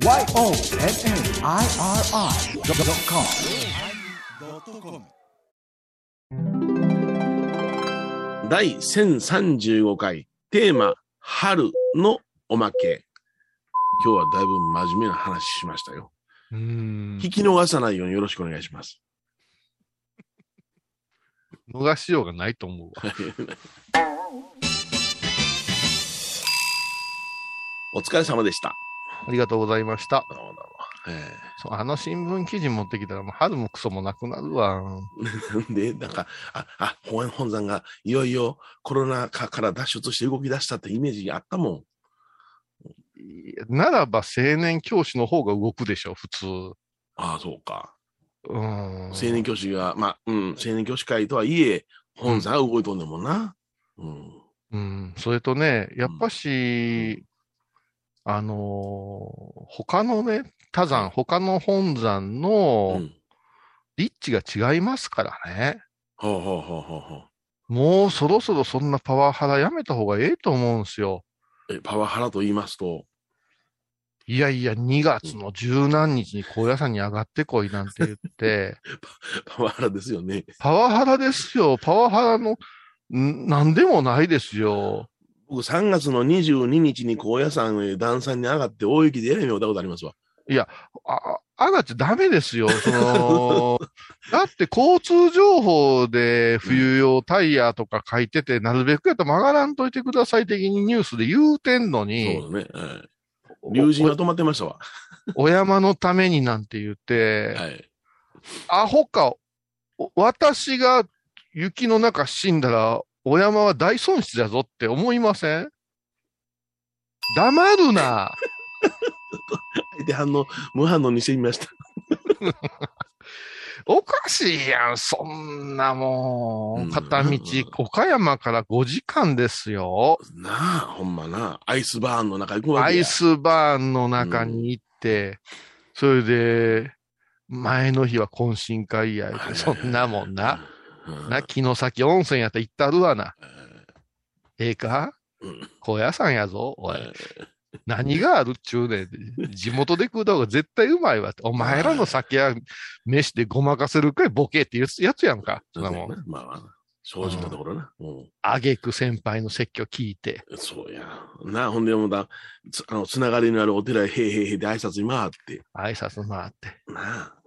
YONNIRI.com 第1035回テーマ春のおまけ。今日はだいぶ真面目な話しましたよ。うん聞き逃さないようによろしくお願いします。逃しようがないと思うわ。お疲れ様でした。ありがとうございました。どうもどうもえそうあの新聞記事持ってきたら、もう春もクソもなくなるわ。え で、なんか、あ、あ、本本山がいよいよコロナ禍から脱出して動き出したってイメージあったもいやならば青年教師の方が動くでしょ、普通。ん。ああ、そうか。うん。青年教師が、まあ、うん、青年教師会とはいえ、本山が動いとんねんもんな。うん。うん。それとね、やっぱし、あのー他のね、他山、他の本山うのん。立地が違いますからね。ほうほうほうほうほう。もうそろそろそんなパワハラやめた方がええと思うんですよ。え、パワハラと言いますと、いやいや、2月の十何日に高野山に上がってこいなんて言って、パワハラですよね。パワハラですよ。パワハラの、んなんでもないですよ。僕、3月の22日に高野山へ段差に上がって大雪でえらい目を見たことありますわ。あ、上がっちゃダメですよ。その、だって交通情報で冬用タイヤとか書いてて、なるべくやったら曲がらんといてください的にニュースで言うてんのに、そうだね。はい竜神は止まってましたわ。お お山のためになんて言って、はい。アホか、お私が雪の中死んだら、お山は大損失だぞって思いません？黙るな。相手反応、無反応にしてみました。おかしいやん、そんなもうんん。片道、岡山から5時間ですよ。なあ、ほんまな。アイスバーンの中行くわアけや。イスバーンの中に行って、それで、前の日は懇親会やそんなもんな。うん。な、城崎温泉やったら行ったるわな。ええか？うん高野山やぞ、おい。え何があるっちゅうねん。地元で食うた方が絶対うまいわって。お前らの酒や飯でごまかせるかい、ボケっていうやつやんか。そんなもん。まあまあ、正直なところな。うんあげく先輩の説教聞いて。そうや。なあ、ほんでもだ、つあの、つながりのあるお寺へ、へいへで挨拶に回って。挨拶回って。なあ。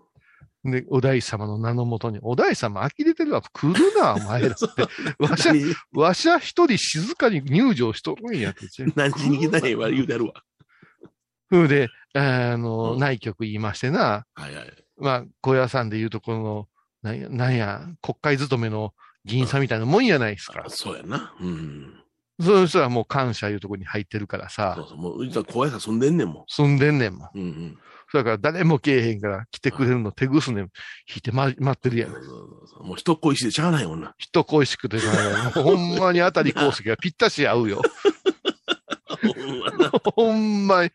で、お大師様の名のもとに、お大師様呆れてるわ。来るな、お前らって。わしゃ、わしゃ一人静かに入場しとるんやって。何時に来たんやわ、言うてあるわ。ふうで、あの、うん内局言いましてな。はいはい。まあ、小屋さんでいうところの、なんや、なんや、国会勤めの議員さんみたいなもんやないですかあ。そうやな。うん。そういう人はもう感謝いうところに入ってるからそさう、そう。もう、実は怖いさ住んでんねんも住んでんねんもん。ん。うんうん。だから誰も来えへんから来てくれるの手ぐすね引いてま待ってるやんそう。そうそうもう人恋しでしゃあないもんな。人恋しくてな、もうほんまに当たり功績がぴったし合うよ。ほんまに。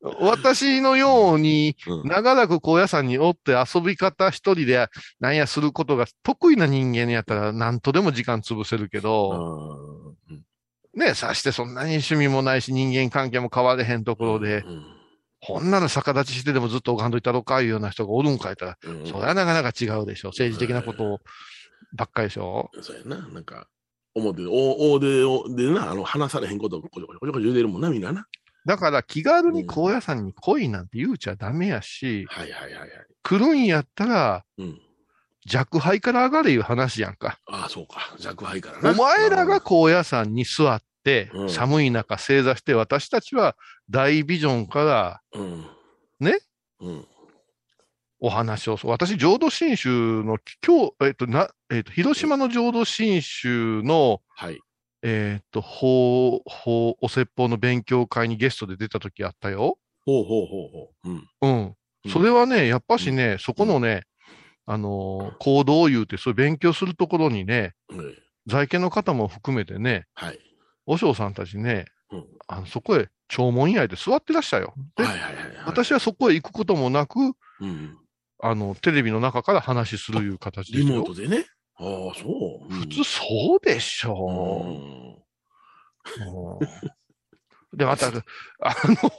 私のように、うん長らく高野山におって遊び方一人でなんやすることが得意な人間やったら何とでも時間潰せるけど、うんね、さしてそんなに趣味もないし人間関係も変われへんところで、うんこんなの逆立ちしてでもずっとおかんといたろかいうような人がおるんかいったら、うんそれはなかなか違うでしょ。政治的なことばっかりでしょ。そうやな。なんか、表で、大大で、おでな、あの、話されへんことをこちょこちょこちょこちょ言うてるもんな、みんなな。だから気軽に高野山に来いなんて言うちゃダメやし、はいはいはいはい。来るんやったらうん。弱敗から上がれいう話やんか。ああ、そうか。弱敗からな。お前らが高野山に座ってう、ん寒い中正座して、私たちは大ビジョンからうん。ね？うん。お話を、私、浄土真宗の、今日、えっと、な、えっと、広島の浄土真宗の、はい。えっと、法、法、お説法の勉強会にゲストで出た時あったよ。ほうほうほうほう。うん。うん。うんそれはね、やっぱしね、そこのね、あのー行動を言うて、そういう勉強するところにね、うん在家の方も含めてね、はい。和尚さんたちね、うんあのそこへ弔問以来で座ってらしたよ。で、はいはいはいはい。私はそこへ行くこともなく、うん。あの、テレビの中から話するいう形ですよリモート。でね。ああ、そう。普通そうでしうょん。う。うんで、また、あの、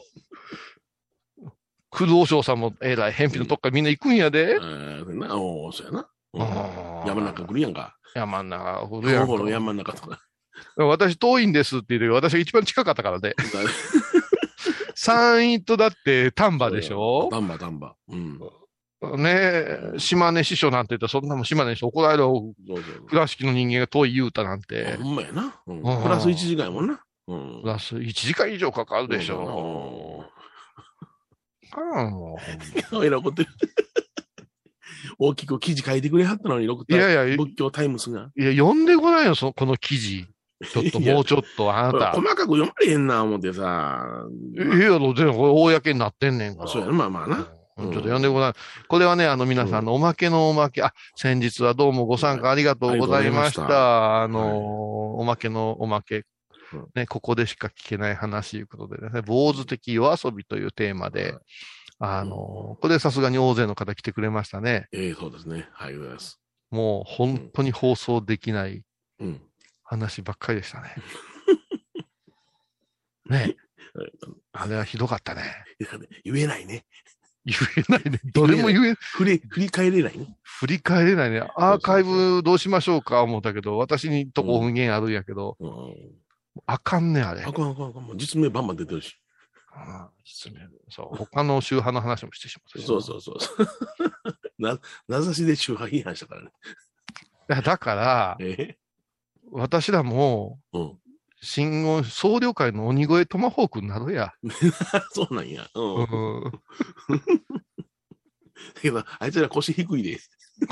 工藤翔さんもえらい偏僻のとこからみんな行くんやで。えーなおーそうやな。うん山中来るやんか。山ん中来るやんか山の中とか。私遠いんですって言うけど、私が一番近かったからね。山陰とだって丹波でしょ？丹波、丹波。うん。ねえ、島根師匠なんて言ったらそんなもん島根師匠怒られる倉敷の人間が遠い言うたなんて、ほんまやな。うんうんプラス1時間やもんな。うんプ。ラス1時間以上かかるでしょ。ああ、もうん。えらい怒 ってる。大きく記事書いてくれはったのに、六う。いやいや、い仏教タイムスが。や、読んでこないよ、そこの記事。ちょっと、もうちょっと、あなた。細かく読まれへんな、思ってさ。いや、全然これ公になってんねんから。そうやな、まあまあな。うんちょっと読んでごらん。これはね、あの皆さんのおまけのおまけ、あ、先日はどうもご参加ありがとうございました。あのーおまけのおまけうん。ね、ここでしか聞けない話ということでね、坊主的夜遊びというテーマで、あのーこれさすがに大勢の方来てくれましたね。ええそうですね。はい、ございます。もう本当に放送できないうん。話ばっかりでしたね。ね、あれはひどかったね。言えないね。言えないね。どれも言え、振り、振り返れないね。振り返れないね。アーカイブどうしましょうか思ったけど、私にとこ音源あるんやけど、うん。あかんね、あれ。あかんあかんあかん。もう実名バンバン出てるし。あ失礼そう。他の宗派の話もしてしまった。そうそうそうそう。な、名指しで宗派批判したからね。だから、え私らも、えうん。新言、総領会の鬼越トマホークになるや。そうなんや。う。うんん。だ けど、あいつら腰低いで。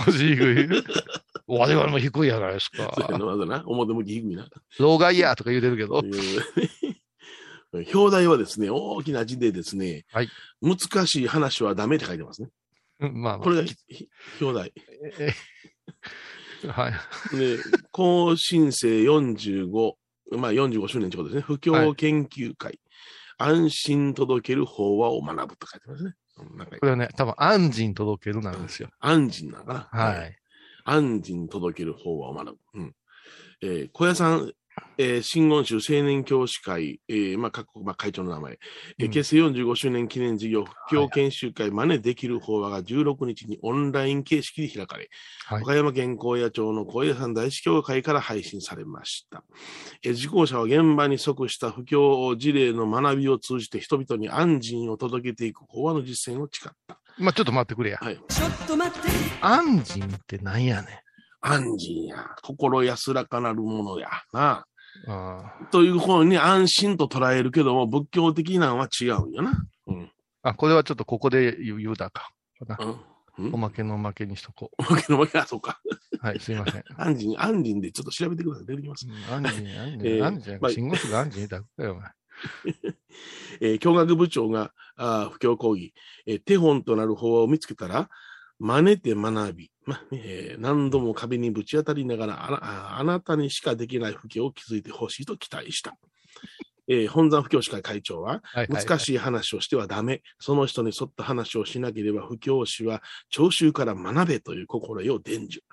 腰低い？我々も低いやないですか。そうやな、まだな。表向き低いな。老害やとか言うてるけど。うん表題はですね、大きな字でですね、はい難しい話はダメって書いてますね。うんまあまあ。これが表題。ええはい。で、更新生45、まあ45周年ということですね。布教研究会、安心届ける法話を学ぶと書いてますね。うんなんかこれはね、多分、安心届けるなんですよ。安心なのかな。はい。安心届ける法話を学ぶ。うん。えー小屋さん、えー、新言宗青年教師会、えー、まあ、各国、まあ、会長の名前、えーうん結成45周年記念事業、布教研修会、真似できる法話が16日にオンライン形式で開かれ、はい岡山県高野町の高野山大師教会から配信されました。えー受講者は現場に即した布教事例の学びを通じて人々に安心を届けていく法話の実践を誓った。まあ、ちょっと待ってくれや。はい。ちょっと待って。安心ってなんやね安心や。心安らかなるものや。なあ。という方に安心と捉えるけども、仏教的なのは違うんよな。うん。あ、これはちょっとここで言うだか。うん。おまけのおまけにしとこおまけのおまけ、あ、そうか。う。はい、すいません。安心、安心でちょっと調べてください。出てきます。安心、安えー心、安心。まあ信号数が安心だったよ、お前。えー教学部長が、あー布教講義、えー手本となる法話を見つけたら、真似て学び、まえー何度も壁にぶち当たりながらあなあ、あなたにしかできない布教を築いてほしいと期待した。えー本山布教師会会長は、難しい話をしてはダメ。その人に沿った話をしなければ、布教師は聴衆から学べという心得を伝授。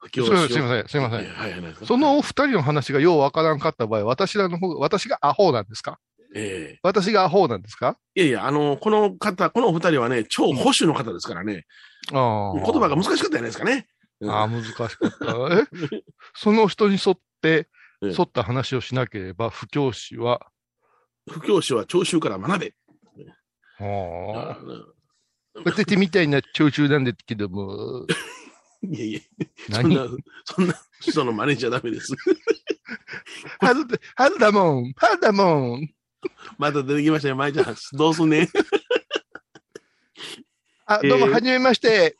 布教師をすいません、すいません。えーはいはい、そのお二人の話がようわからんかった場合、私らの方が、私がアホなんですか？えー私がアホなんですか？いやいや、あの、この方、このお二人はね、超保守の方ですからね、あ言葉が難しかったじゃないですかね。うん。ああ、難しかった。え？その人に沿って、ええ。沿った話をしなければ、布教師は、布教師は聴衆から学べ。ああ、うん私みたいな聴衆なんですけども、いやいや、そん何な、そんな人の真似じゃダメです。春だ、春だもん、春だもん。また出てきましたよ、舞ちゃん。どうすんねん。あ、どうも、えーはじめまして。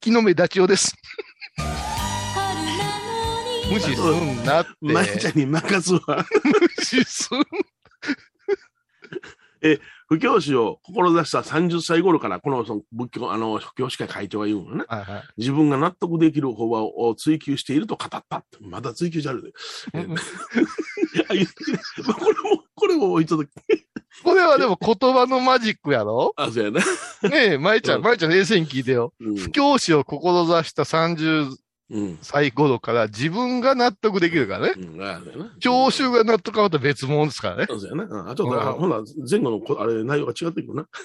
木の芽ダチオです。無視すんなって。舞ちゃんに任すわ。無視すん。布教師を志した30歳頃から、このその仏教、あの、布教師会会長が言うのね。はいはい自分が納得できる法話を追求していると語った。まだ追求じゃあるで。あ言っこれも、これもちょっと、これはでも言葉のマジックやろ？あ、そうやな。ねえ、舞ちゃ、うんん舞ちゃん冷静に聞いてよ。うん布教師を志した30うん。サイコロから自分が納得できるからね。うん。ああ、だよな。聴衆が納得はまた別物ですからね。そうだよな。うんあ、ちょっと、あうんほな、前後のこ、あれ、内容が違ってくるな。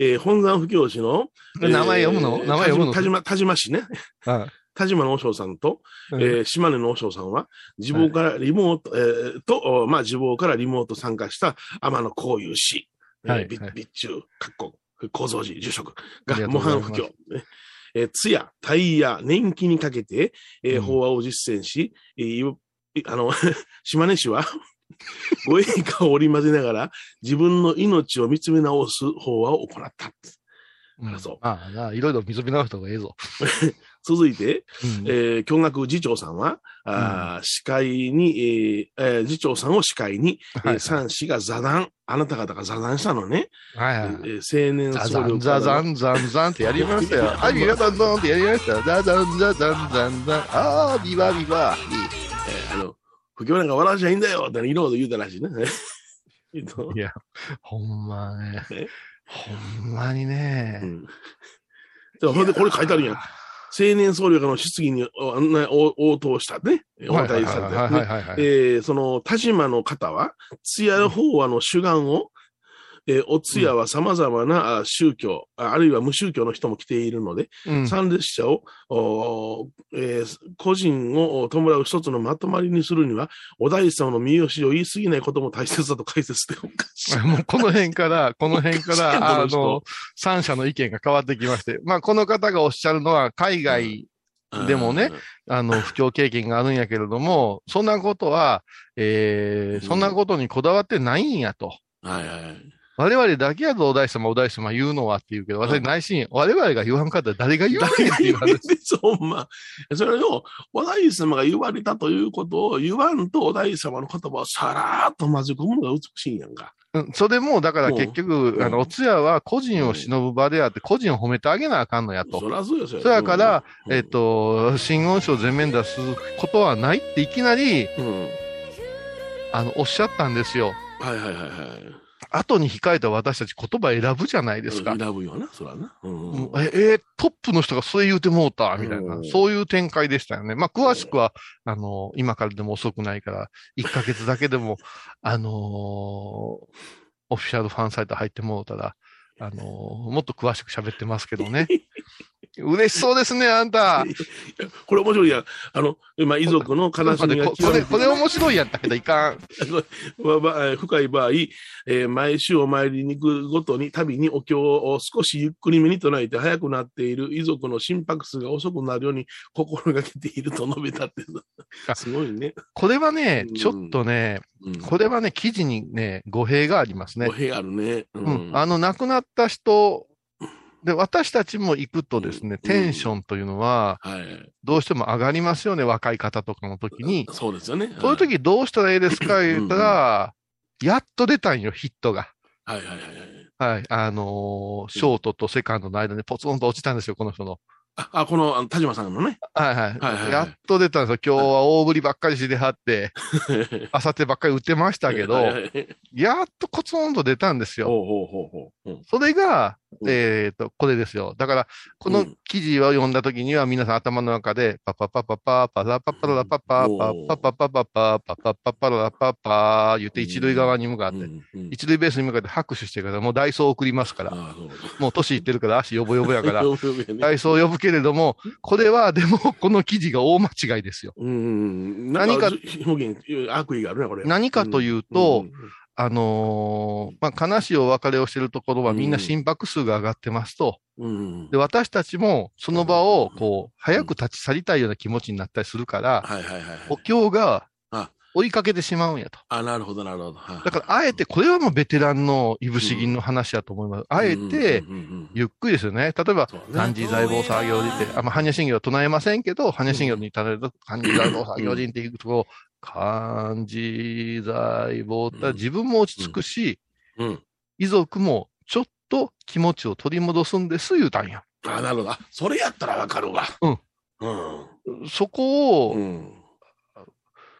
えー本山布教師の、名前読むのえー名前読むの田島、田島氏ね。はい田島の和尚さんと、うんえー島根の和尚さんは、自房からリモート、えーと、おまあ、自房からリモート参加した天野幸雄氏、えーはいびはい。備中、かっこ、構造寺、住職が模範布教。ね。えー通夜、大夜、年季にかけて、えーうん。法話を実践し、えーいあの、島根市は、ご栄華を織り交ぜながら、自分の命を見つめ直す法話を行った。うんそうああな、いろいろ見つめ直した方がええぞ。続いて、うんえー、教学次長さんは、あー司会に、えーえー次長さんを司会に、えーはい三氏が座談、あなた方が座談したのね、はいはい。えー青年ザ僧侶ザンザザンザンザンってやりましたよ。はい、皆さんどんってやりました。ザザンザザンザンザン。ああ、ビバビバ。えーあの、不況なんか笑わしゃいいんだよっていろいろ言うたらしいね。えっといや、ほんまねえ？ほんまにね う。ん。でほんで、これ書いてあるやん。青年僧侶がの質疑におあんな応応答したね。応はいはい対されてはいはいはいはい。えーその田島の方は、津屋法話の主眼を、えーお通夜は様々なあ宗教、ああるいは無宗教の人も来ているので、うん参列者を、えー個人を弔う一つのまとまりにするには、お大師様の見よしを言い過ぎないことも大切だと解説しておかしい。もうこの辺から、この辺から、あこの三者の意見が変わってきまして、まあ、この方がおっしゃるのは、海外、でもねあの、不況経験があるんやけれども、そんなことは、えー、そんなことにこだわってないんやと。はいはい。我々だけやぞ、お大師様、お大師様言うのはって言うけど、私内心、我々が言わんかったら誰が言わねんっていう話。そう、ほんま。それを、お大師様が言われたということを言わんと、お大師様の言葉をさらーっと混ぜ込むのが美しいんやんか。うんそれも、だから結局、うんあの、お通夜は個人を忍ぶ場であって、個人を褒めてあげなあかんのやと。そりゃそうですよ。そやから、うんえっ、、と、真言書を全面出すことはないっていきなり、うん。あの、おっしゃったんですよ。はいはいはいはい。後に控えた私たち言葉選ぶじゃないですか。選ぶよな、そらな。うんうんえ、えートップの人がそれ言うてもうた、みたいなう、んそういう展開でしたよね。まあ、詳しくは、あの、今からでも遅くないから、1ヶ月だけでも、あのーオフィシャルファンサイト入ってもうたら、あのーもっと詳しく喋ってますけどね。嬉しそうですね、あんた。これ面白いやん。あの、今、遺族の悲しみがここれ、これ面白いやったけどいかん。深い場合、えー毎週お参りに行くごとに、旅にお経を少しゆっくりめに唱えて早くなっている遺族の心拍数が遅くなるように心がけていると述べたって。あすごいね。これはねうん、ちょっとね、うん、これはね、記事にね、語弊がありますね語。弊あるね。ううん。あの、亡くなった人、で、私たちも行くとですね、うんテンションというのは、はい。どうしても上がりますよね、若い方とかの時に。そうですよね。そういう時どうしたらいいですか言ったら、やっと出たんよ、ヒットが。はいはいはいはい。はい。あのーショートとセカンドの間にポツンと落ちたんですよ、この人の。あ、あこの、田島さんのね。はいはい。はいはいはい。やっと出たんですよ。今日は大振りばっかりしてはって、あさってばっかり打ってましたけど、やっとコツンと出たんですよ。ほうほうほうほう。うん。それが、うん。えっ、と、これですよ。だから、このうん。記事を読んだときには、皆さん頭の中で、パパパパパ、パラパパラパパ、パパパパパパ、パパパパラパパ、言って一塁側に向かって、一塁ベースに向かって拍手してから、もうダイソー送りますから、もう年いってるから足ヨボヨボやから、ね。ダイソー呼ぶけれども、これはでも、この記事が大間違いですよ。うん。何か表現、悪意があるね、これ。何かというと、あのーまあ、悲しいお別れをしているところはみんな心拍数が上がってますと。うん、うん。で、私たちもその場を、こう、早く立ち去りたいような気持ちになったりするから。お経があ追いかけてしまうんやと。あ、なるほど、なるほど。はいだから、あえて、これはもうベテランのいぶし銀の話だと思います。あえてうん、うんうんゆっくりですよね。例えば、漢字財宝作業人って、あ、まあ、般若心経は唱えませんけど、般若心経に例えると、漢字財宝作業人っていうところ、漢字財宝って自分も落ち着くし、うん。遺族もちょっと気持ちを取り戻すんです、言うたんや。あ、なるほど。あそれやったらわかるわ。うん。うん。そこを、うん。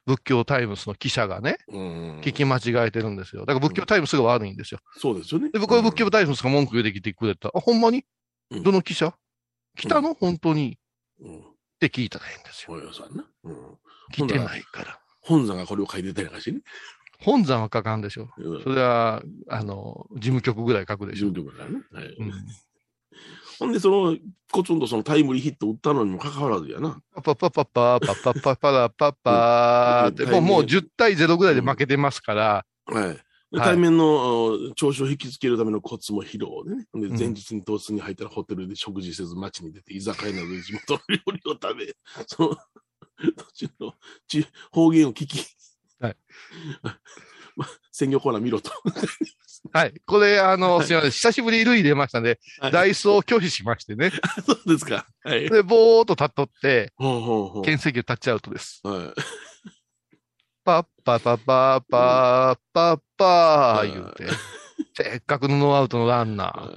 仏教タイムスの記者がね、うん。聞き間違えてるんですよ。だから仏教タイムスが悪いんですよ。そうですよね。で、僕は仏教タイムスが文句言うてきてくれた。あ、ほんまに？うんどの記者？来たの？本当に？うん。て聞いたらいいんですよ。およそはな。うん。来てないから。本山がこれを書いてたりなんかしてね。本山は書かんでしょ。うんそれは、あの、事務局ぐらい書くでしょ事。務局からね。はい。うん。ほんで、その、コツンとそのタイムリーヒット打ったのにもかかわらずやな。パパパパパパパパパラパパーって、うんもうもう10対0ぐらいで負けてますから、はい。対面のあ調子を引きつけるためのコツも披露でね。でうん前日に当室に入ったらホテルで食事せず街に出て居酒屋などで地元の料理を食べ、その途中のち方言を聞き、はい まあ、鮮魚コーナー見ろと。はい。これ、あの、すいません。久しぶりに類出ましたんで、はいダイソーを拒否しましてね。そうですか。はい。で、ぼーっと立っとって、ほうほうほう。検石をタッチアウトです。はい。パッパパパパーパッパー言うて、せっかくのノーアウトのランナ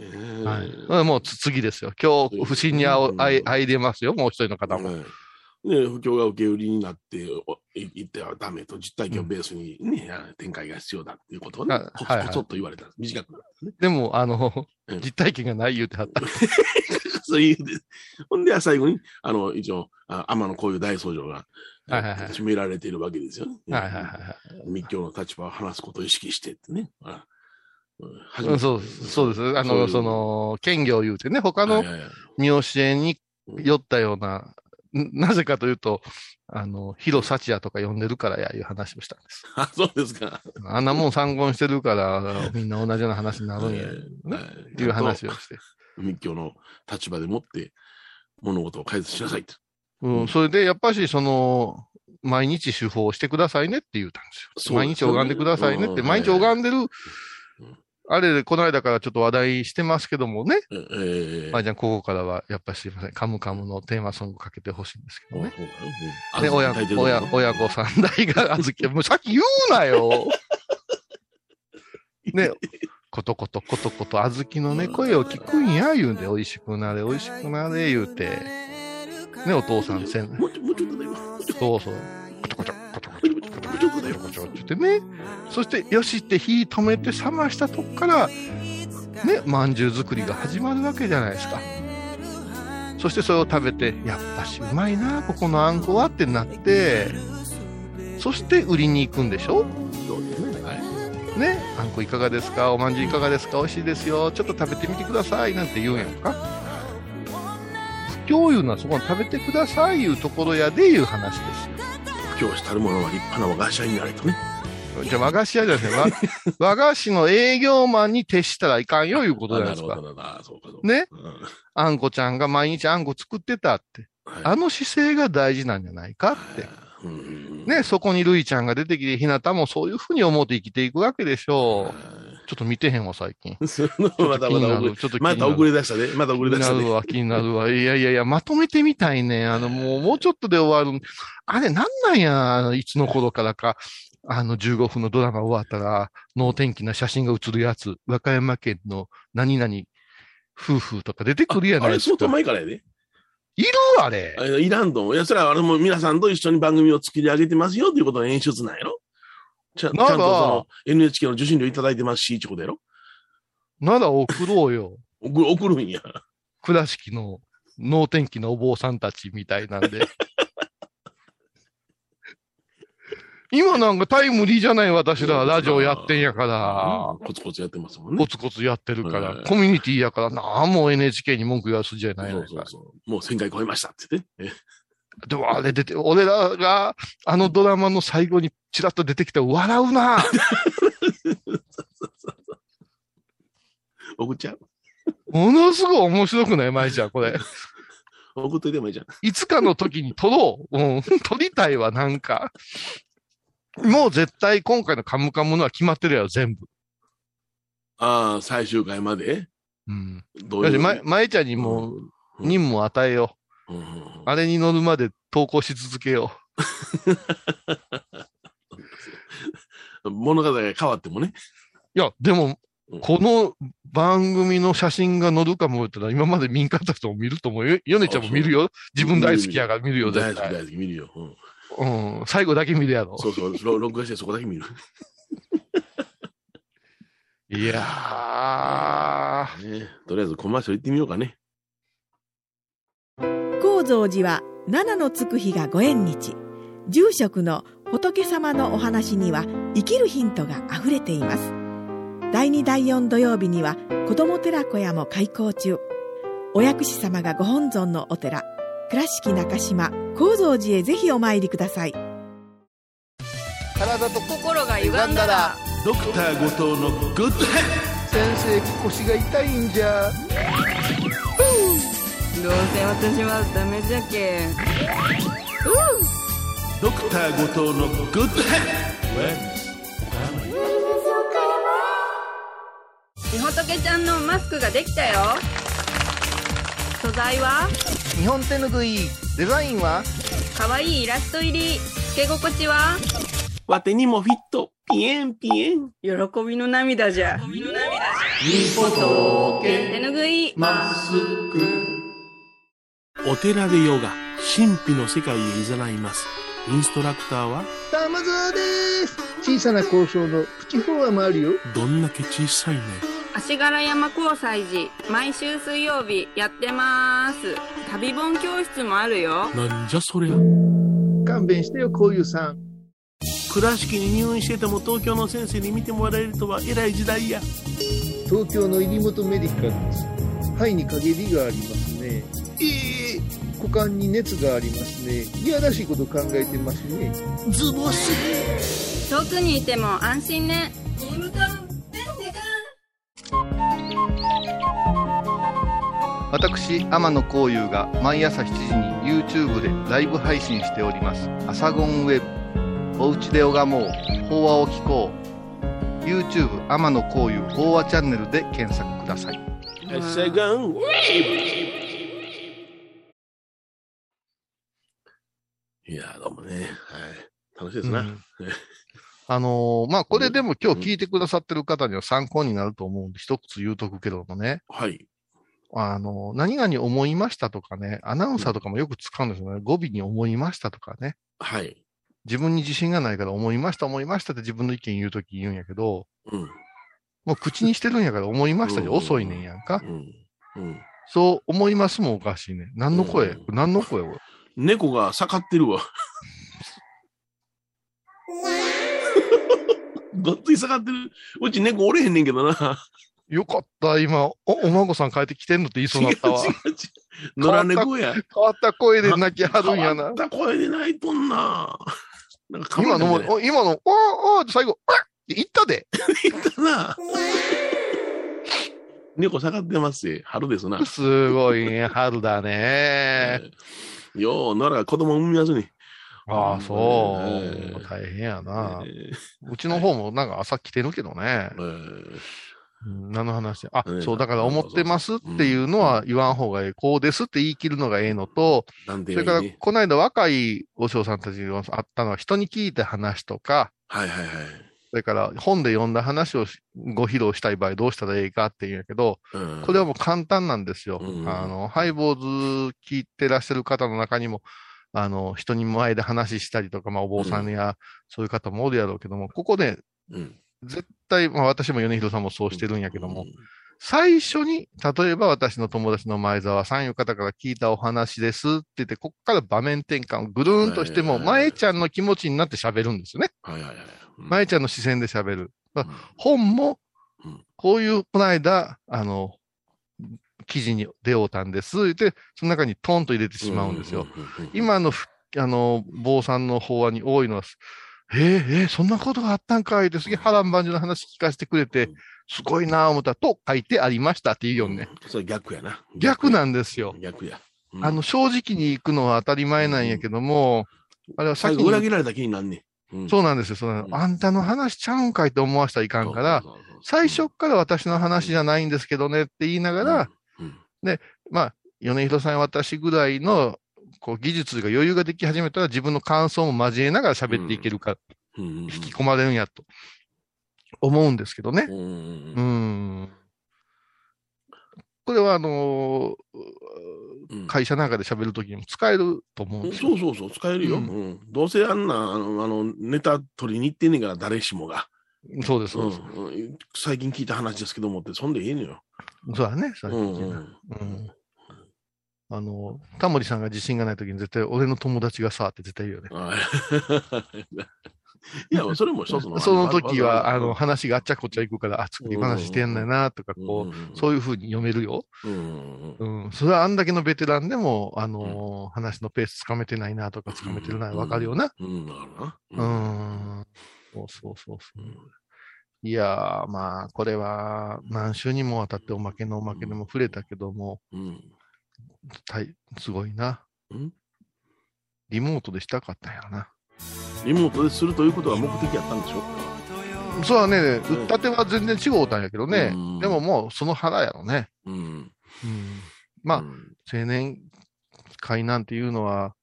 ー。はい。もうつ次ですよ。今日、不審にあおあい入れますよ。もう一人の方も。はいね、不況が受け売りになっておい言ってはダメと、実体験をベースにね、展開が必要だっていうことをね、あはいはいここそっと言われたんです。短く。でも、あのうん、実体験がない言うてはった。そういうで。ほんで、最後に、あの、一応、あ天のこういう大僧正が、はいはいはい決められているわけですよね。はいはいはいはい。密教の立場を話すことを意識してってね。あうん初めそうです。そうです。あの、その、兼業言うてね、他の見教えに酔ったような、ん なぜかというと、あの、広幸也とか呼んでるからや、いう話をしたんです。あ、そうですか。あんなもん参考にしてるから、みんな同じような話になるんや、はいっていう話をして。密教の立場でもって物事を解説しなさいと。うん、それで、やっぱし、その、毎日手法をしてくださいねって言うたんですよ。毎日拝んでくださいねって、うん毎日拝んでるん、あれで、この間からちょっと話題してますけどもね。ええまあ、じゃあ、ここからは、やっぱりすいません、カムカムのテーマソングかけてほしいんですけどね。うんね、親、親、親子三代が小豆、もうさっき言うなよ ね、ことことことこと小豆のね、声を聞くんや、言うんで、美味しくなれ、美味しくなれ、言うて。ね、お父さん、せん、もうちょっとだよ。そうそう。コチョコチョコチョ、コチョコチョ、コチョコチョってね。そして、よしって火止めて冷ましたとこから、ね、まんじゅう作りが始まるわけじゃないですか。そしてそれを食べて、やっぱしうまいな、ここのあんこはってなって、そして売りに行くんでしょ？そうですね。はい。ね、あんこいかがですか？おまんじゅういかがですか？美味しいですよ。ちょっと食べてみてください。なんて言うんやんか。今日いうのはそこに食べてくださいいうところやでいう話ですよ。教師たるものは立派な和菓子屋になれとね。じゃあ和菓子屋じゃなくて、和 和菓子の営業マンに徹したらいかんよいうことじゃないですか。あなるほどな。そうかそうか。ね。うんあんこちゃんが毎日あんこ作ってたって。はいあの姿勢が大事なんじゃないかって。うんね、そこにるいちゃんが出てきて、ひなたもそういうふうに思って生きていくわけでしょう。はちょっと見てへんわ、最近。まだまだ遅れちょっとまた遅れ出したね。また遅れ出したね。気になるわ、気になるわ。いやいやいや、まとめてみたいね。あの、もう、もうちょっとで終わる。あれ、なんなんや、あの、いつの頃からか。あの、15分のドラマ終わったら、能天気な写真が写るやつ。和歌山県の何々夫婦とか出てくるやあれ、相当ないですか。前からやで。いるあれあ。れいらんと思う。いや、それはあれも皆さんと一緒に番組を作り上げてますよということの演出なんやろちゃんちゃんとその NHK の受信料いただいてますし、ってことやろ？なら送ろうよ。送る送るんや。倉敷の能天気なお坊さんたちみたいなんで。今なんかタイムリーじゃない私らラジオやってんやから。コツコツやってますもんねコ。ツコツやってるから、はいコミュニティやから、なんも NHK に文句言わすじゃないそのか。うそうそう。もう1000回超えましたって言ってね。でもあれ出て、俺らがあのドラマの最後にチラッと出てきて笑うな。送っちゃう？ものすごい面白くない？舞ちゃん、これ。送っといてもいいじゃん。いつかの時に撮ろう。うん、撮りたいわ、なんか。もう絶対今回のカムカムのは決まってるやろ、全部。ああ、最終回まで？うん。どういう？だってま、舞ちゃんにも任務を与えよう。うんうんうんあれに乗るまで投稿し続けよ 物語が変わってもね。う。いや、でもうん、この番組の写真が載るかも言ったら、今まで見んかった人も見ると思うよ。ヨネちゃんも見るよ。自分大好きやから見るよ、大好き。大好き見るよ。うんうん。最後だけ見るやろ。そうそう、ろ録画してそこだけ見る。いやー。ね、とりあえずコマーシャル行ってみようかね。こ蔵寺は七のつく日がご縁日。住職の仏様のお話には生きるヒントがあふれています。第2第4土曜日には子ども寺小屋も開校中。お薬師様がご本尊のお寺倉敷中島・高蔵寺へぜひお参りください。体と心が歪んだらドクター後藤のグッドヘッ先生腰が痛いんじゃどうせ私はダメじゃけうんドクター後藤のグッドヘッみほとけちゃんのマスクができたよ素材は日本手ぬぐいデザインはか？わいいイラスト入りつけ心地はわてにもフィットピエンピエン喜びの涙じゃ手ぬぐいマスクお寺でヨガ神秘の世界へ誘います。インストラクターは？玉沢です。小さな交渉のプチフォアもあるよ。どんだけ小さいね。足柄山交際時毎週水曜日やってます。旅本教室もあるよ。なんじゃそりゃ。勘弁してよこういうさん。倉敷に入院してても東京の先生に見てもらえるとは偉い時代や。東京の入本メディカルです。肺に陰りがあります股間に熱がありますねいやらしいこと考えてますねズボス遠くにいても安心ね私天野幸雄が毎朝7時に YouTube でライブ配信しております「アサゴンウェブ」「おうちで拝もう法話を聞こう」YouTube 天野幸雄法話チャンネルで検索くださいセガンいやどうもね、はい、楽しいですな、うん。あのーまあ、これでも今日聞いてくださってる方には参考になると思うんで、一つ言うとくけどもね、はい。あのー何々思いましたとかね、アナウンサーとかもよく使うんですよね。語尾に思いましたとかね。はい。自分に自信がないから思いました思いましたって自分の意見言うとき言うんやけど、うん。もう口にしてるんやから思いましたじゃ遅いねんやんか。うん。うん。そう思いますもんおかしいね。何の声、うん。何の声これ猫が盛ってるわ。ごっつい盛ってる。うち猫おれへんねんけどな。よかった、今、お、お孫さん帰ってきてんのって言いそうになったわ。違う違う違う野良猫や。変わった声で泣きはるんやな変わっ。た声で泣いとんな。なんか今のも、今の、おーおーって最後、あっって言ったで。言ったな。猫盛ってますよ。春ですな。すごいね、春だね。よう、野良が子供産みますね。ああ、そうええ。大変やな。えうちの方もなんか朝来てるけどね。ーえうん何の話？あええ、そう、だから思ってますっていうのは言わん方がええ。こうですって言い切るのがええのと、それから。この間若いお嬢さんたちがあったのは人に聞いた話とか、はいはいはい。それから本で読んだ話をしご披露したい場合どうしたらええかっていうんやけど、うん。これはもう簡単なんですよ。うん。あの、ハイボーズ聞いてらっしゃる方の中にも、あの、人に前で話したりとか、まあ、お坊さんや、そういう方もおるやろうけども、ここで、うん。絶対、まあ、私も米広さんもそうしてるんやけども、うん最初に、例えば私の友達の前澤さんいう方から聞いたお話ですって言って、ここから場面転換をぐるーんとしても、前ちゃんの気持ちになって喋るんですよね。はいはいはい。うん前ちゃんの視線で喋る。うん本もうん、こういう、この間、あの、記事に出ようたんです。言って、その中にトンと入れてしまうんですよ。。今のふ、あの、坊さんの法話に多いのは、えー、えーそんなことがあったんかいって、すげえ波乱万丈の話聞かせてくれてうん、すごいなぁ思ったら、と書いてありましたって言うよね。それ逆やな。逆なんですよ。逆や。うん。あの、、正直に行くのは当たり前なんやけども、あれは最先に、後裏切られた気になんねん。うん。そうなんですよ。そのうん。あんたの話ちゃうんかいって思わせたらいかんから、最初っから私の話じゃないんですけどねって言いながら、、うん。まあ、米広さんや私ぐらいの、こう、技術が余裕ができ始めたら自分の感想も交えながら喋っていけるか、うん。うん。うん。引き込まれるんやと、思うんですけどね。うんうんううんん。これは、あのうん会社なんかで喋るときにも使えると思うんですよ。そうそうそう、使えるよ。ううんんどうせあんな、あの、あのネタ取りに行ってんねんから、誰しもが。そうです、うそうです。んうん最近聞いた話ですけどもって、そんでいいのよ。そうだね。そううんうんうんあの、タモリさんが自信がない時に絶対俺の友達がさって絶対言うよね。はいいや、それも一つの。その時は、あの、は話があっちゃこっちゃ行くから、あ、作り話してんだよな、とか、こう、そういう風に読めるよ。うん。うんうん。それはあんだけのベテランでも、あのー話のペースつかめてないなとか、つかめてるな、わかるよな。うん、なるな。う。ん。そうそうそうそう。いやー、まあ、これは何週にもわたっておまけのおまけでも触れたけども、うん。たいすごいな。うんリモートでしたかったんやろな。リモートでするということが目的やったんでしょ？そうはね、打ったては全然違うたんやけどね。うんでももうその腹やろね。うん。うん。まあ、うん青年会なんていうのは、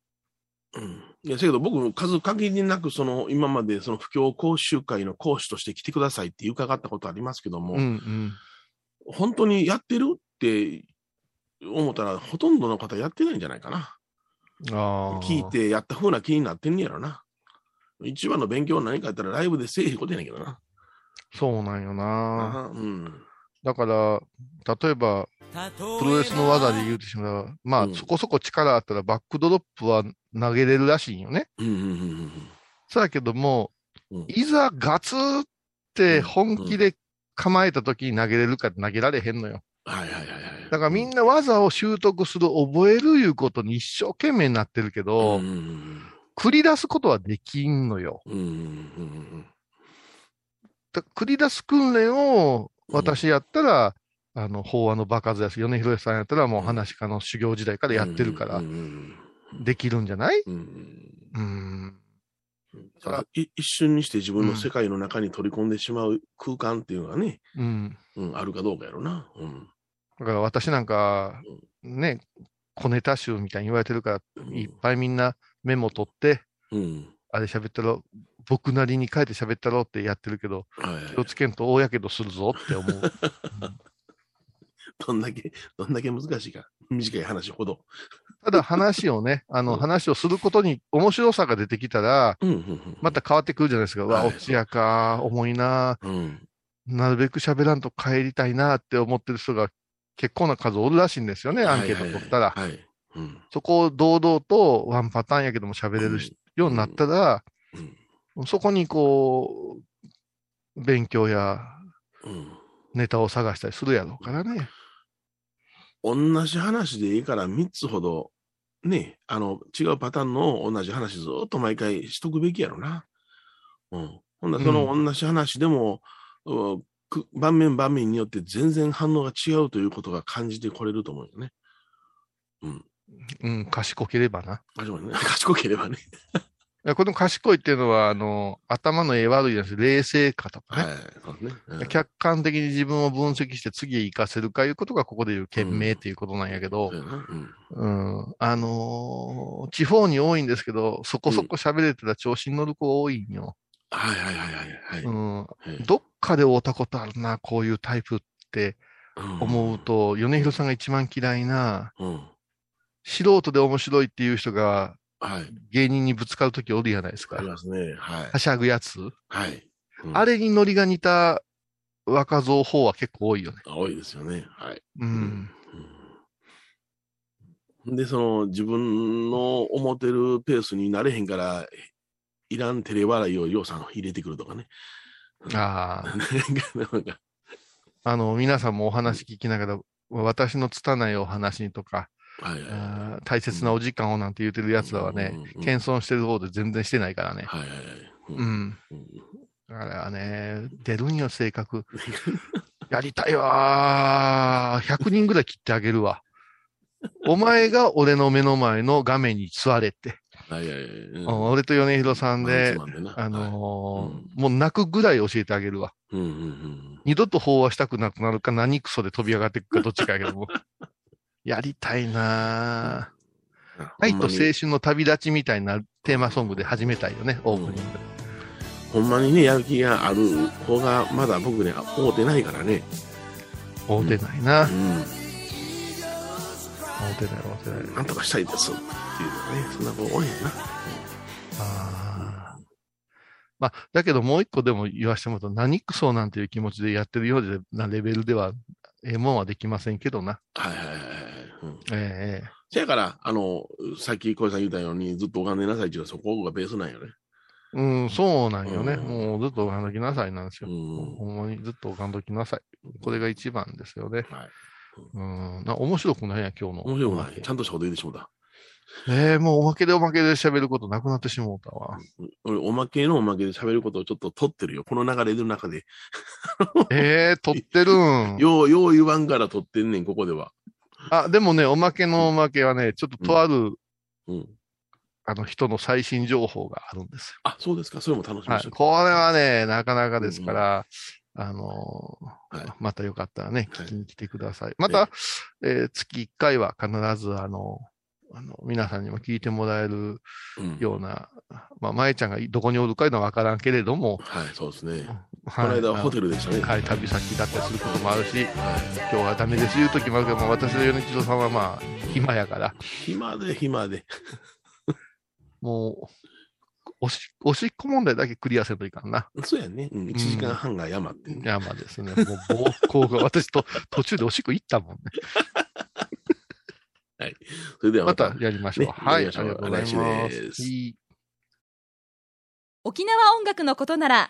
うんいや、せやけど僕も数限りなく、その、今までその布教講習会の講師として来てくださいって伺ったことありますけども、うんうん。本当にやってるって思ったら、ほとんどの方やってないんじゃないかな。ああ。聞い。てやった風な気になってんねやろな。一番の勉強は何かやったらライブでせえへんことやねんけどな。そうなんよな。うん。だから、例えば、プロレスの技で言うとしまえば、まあ、うんそこそこ力あったらバックドロップは投げれるらしいんよね。うんうんうんそうだけども、うんいざガツって本気で構えた時に投げれるか投げられへんのよ。はいはいはいはい。だからみんな技を習得する、覚えるいうことに一生懸命になってるけど、うんうん繰り出すことはできんのよ。うんうんうんだ繰り出す訓練を私やったら、あの、法話のバカずやし、米広さんやったらもう話し家の修行時代からやってるからうん、うんできるんじゃない？うん一瞬にして自分の世界の中に取り込んでしまう空間っていうのがね、うん。うん、あるかどうかやろな。うん。だから私なんか、ね、小ネタ集みたいに言われてるから、いっぱいみんなメモ取って、うん。あれ喋ったろ、僕なりに書いて喋ったろってやってるけど、はい気をつけんと大やけどするぞって思う。どんだけ、どんだけ難しいか。短い話ほど。ただ話をね、あのうん話をすることに面白さが出てきたら、うん、うん、また変わってくるじゃないですか。うわ、はい落ちやか、重いな、うん。うん。なるべく喋らんと帰りたいなって思ってる人が結構な数おるらしいんですよね、アンケート取ったら。はい。はいうん。そこを堂々とワンパターンやけども喋れるしようになったら、うん。そこにこう、勉強やうん。ネタを探したりするやろうからね。同じ話でいいから3つほど、ね、あの、違うパターンの同じ話ずっと毎回しとくべきやろな。うん。ほんならその同じ話でも、うく場面場面によって全然反応が違うということが感じてこれると思うよね。うん、賢ければな。あ、そうね。賢ければね。いやこの賢いっていうのは、あの、頭の絵悪いじゃなくて、冷静かとかね。はい。そうね。うん客観的に自分を分析して次へ活かせるかいうことがここで言う賢明っていうことなんやけどそう、んうん、あのー地方に多いんですけど、そこそこ喋れてたら調子に乗る子多いんよ。はいはいはいはい。はいうん、はいどっかで会ったことあるな、こういうタイプって思うと、米広さんが一番嫌いな、うん。うん。素人で面白いっていう人がはい。芸人にぶつかるときおるじゃないですかあり。ますね。はいは。しゃぐやつ。はい。うんあれにノリが似た若造法は結構多いよね。多いですよね。はい。うん。うんで、その自分の思ってるペースになれへんから、いらん照れ笑いをようさん入れてくるとかね。ああ。なんかあの、皆さんもお話聞きながら、私の拙いお話とか、はいはいあー大切なお時間をなんて言ってる奴らはね、うんうんうん謙遜してる方で全然してないからね。はいはいはい。ううんん。うんあれはね、出るんよ、性格。やりたいわー。100人ぐらい切ってあげるわ。お前が俺の目の前の画面に座れって。はいはいはい。うんうん俺と米広さんで、あのーはいもう泣くぐらい教えてあげるわ。うんうんうん二度と飽和したくなくなるか何クソで飛び上がっていくかどっちかやけども。やりたいな。愛と青春の旅立ちみたいなテーマソングで始めたいよね、オープニング。ほんまにね、やる気がある子がまだ僕ね、会うてないからね。会うてないな。う会うてない、会うてないん。。なんとかしたいですっていうのがね、そんな子多いんやな。あーまあ、だけどもう一個でも言わしてもらうと、何クソなんていう気持ちでやってるようなレベルでは、ええもんはできませんけどな。はいはいはいはい。うんええせやから、あの、さっき小井さん言ったように、ずっと拝んでなさいっていうのはそこがベースなんよね。うん、そうなんよね。うんもうずっと拝んどきなさいなんですよ。うんほんまにずっと拝んどきなさい。これが一番ですよね。はい。うん。な面白くないや、今日の。面白くない。ちゃんとしたこと言ってしもうた。ええもうおまけでおまけで喋ることなくなってしもうたわ。俺、おまけのおまけで喋ることをちょっと取ってるよ。この流れの中で。ええ撮ってるん。よう、よう言わんから取ってんねん、ここでは。あ、でもね、おまけのおまけはね、ちょっととある、うん。あの人の最新情報があるんですあ、そうですか。それも楽しよ。はい。みにしてこれはね、なかなかですから、あのーはいまたよかったらね、はい聞きに来てください。また、えー月1回は必ず、あの、あの、皆さんにも聞いてもらえるうんような、まあ、まえちゃんがどこにおるかいうのはわからんけれども、はい、そうですね。ここの間はホテルでしたね。はい、旅先だったりすることもあるし、は今日はダメですいう時もあるけど、まあ、私の米吉さんはまあ、暇やから、い。暇で暇で。もう、おし、おしっこ問題だけクリアせんといかんな。そうやね。うん。1時間半が山っていうね。山ですね。もう、暴行が、私と途中でおしっこ行ったもんね。それではままたた。やりましょう。ねはい、ありがとうございます沖縄音楽のことなら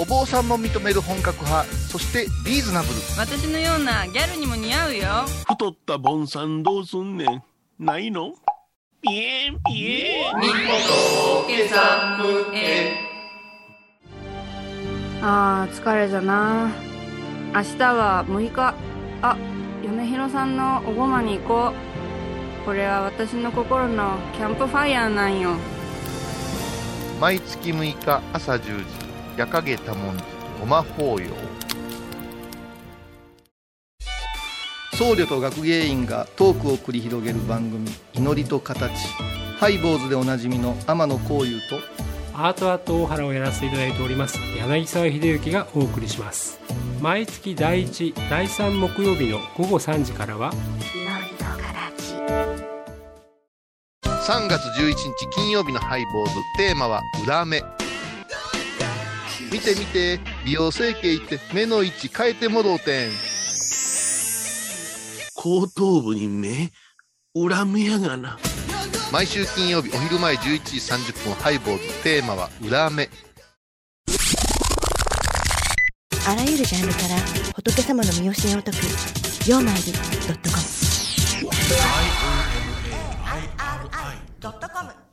お坊さんも認める本格派そしてリーズナブル。私のようなギャルにも似合うよ。太ったボンさんどうすんねん。ないの？ピエンピエン。あー疲れじゃな。明日は6日。あ米広さんのおごまに行こう。これは私の心のキャンプファイヤーなんよ。毎月6日朝10時、夜影多文字、ごま法要。僧侶と学芸員がトークを繰り広げる番組「祈りと形」ハイボーズでおなじみの天野幸雄とアートアート大原をやらせていただいております柳沢秀幸がお送りします毎月第1第3木曜日の午後3時からは3月11日金曜日のハイボーズ、テーマは裏目。見て見て、美容整形行って目の位置変えてもろうてん。後頭部に目、恨めやがな。毎週金曜日お昼前11時30分ハイボーズ、テーマは裏目。あらゆるジャンルから仏様の身教えを解く「曜マイルドットコム」ドットコム